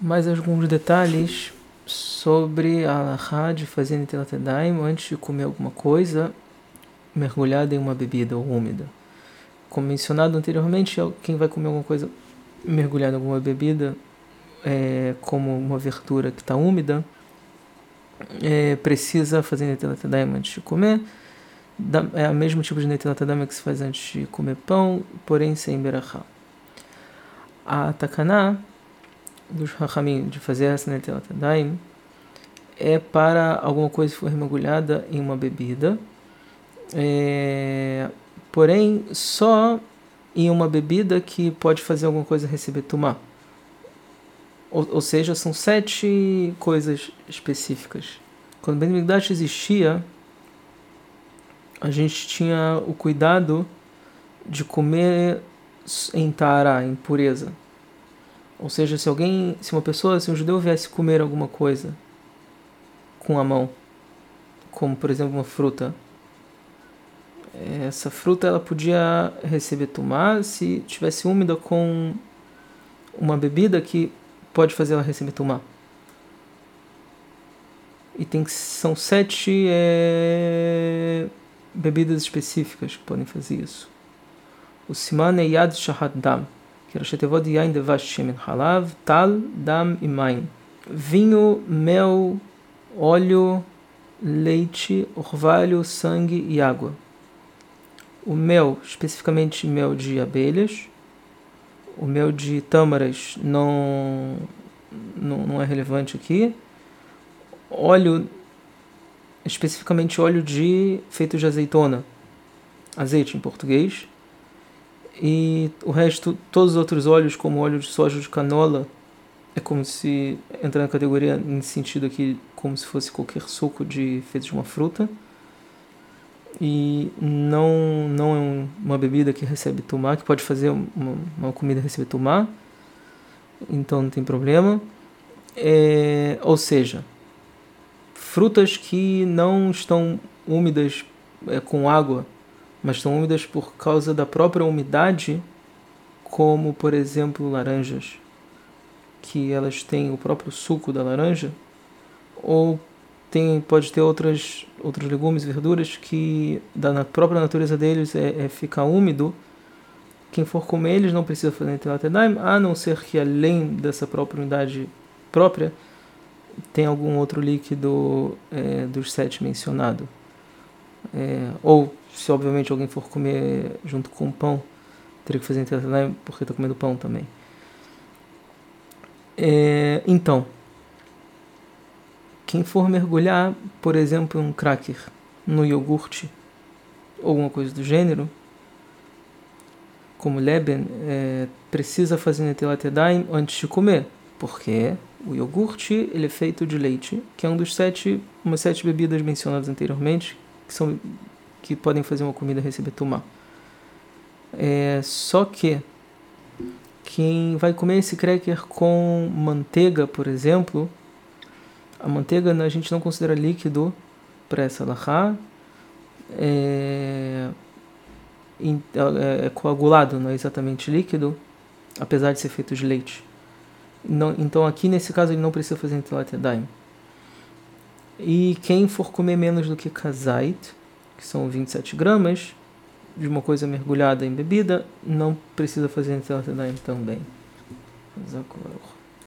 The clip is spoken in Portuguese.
mais alguns detalhes sobre a fazer Nitelat Yadayim antes de comer alguma coisa mergulhada em uma bebida úmida. Como mencionado anteriormente, quem vai comer alguma coisa mergulhada em alguma bebida, é, como uma verdura que está úmida, é, precisa fazer Nitelat Yadayim antes de comer. É o mesmo tipo de Nitelat Yadayim que se faz antes de comer pão, porém sem berachá. A takaná dos Hachamim de fazer essa Netilat Yadayim é para alguma coisa que for mergulhada em uma bebida, é, porém só em uma bebida que pode fazer alguma coisa receber tumá. Ou, ou seja, são sete coisas específicas. Quando o Ben Migdash existia, a gente tinha o cuidado de comer em Tara, em pureza. Ou seja, se alguém, se uma pessoa, se um judeu viesse comer alguma coisa com a mão, como por exemplo uma fruta, essa fruta ela podia receber tumá se tivesse úmida com uma bebida que pode fazer ela receber tumá. E tem são sete é, bebidas específicas que podem fazer isso. O siman é yad shahad dam que Tal, Dam e Maim. Vinho, mel, óleo, leite, orvalho, sangue e água. O mel, especificamente mel de abelhas. O mel de tâmaras não, não, não é relevante aqui. Óleo, especificamente óleo de feito de azeitona. Azeite em português e o resto, todos os outros óleos, como óleo de soja de canola, é como se entrar na categoria nesse sentido aqui, como se fosse qualquer suco de feito de uma fruta. E não, não é uma bebida que recebe tomar, que pode fazer uma, uma comida receber tomar, então não tem problema. É, ou seja, frutas que não estão úmidas é, com água mas estão úmidas por causa da própria umidade, como por exemplo laranjas, que elas têm o próprio suco da laranja, ou tem, pode ter outras, outros legumes, verduras que da própria natureza deles é, é ficar úmido. Quem for comer eles não precisa fazer Netilat a não ser que além dessa própria umidade própria, tem algum outro líquido é, dos sete mencionado. É, ou se obviamente alguém for comer junto com pão, teria que fazer internet porque está comendo pão também. É, então, quem for mergulhar, por exemplo, um cracker no iogurte ou alguma coisa do gênero, como Leben, é, precisa fazer Netilat Yadayim antes de comer, porque o iogurte ele é feito de leite, que é um dos sete, umas sete bebidas mencionadas anteriormente, que são que podem fazer uma comida receber tumá. É, só que quem vai comer esse cracker com manteiga, por exemplo, a manteiga a gente não considera líquido para essa lahá. É, é, é, coagulado, não é exatamente líquido, apesar de ser feito de leite. Não, então aqui nesse caso ele não precisa fazer entilat yadayim. E quem for comer menos do que kazait, que são 27 gramas, de uma coisa mergulhada em bebida, não precisa fazer Netilat também. Zakoruch.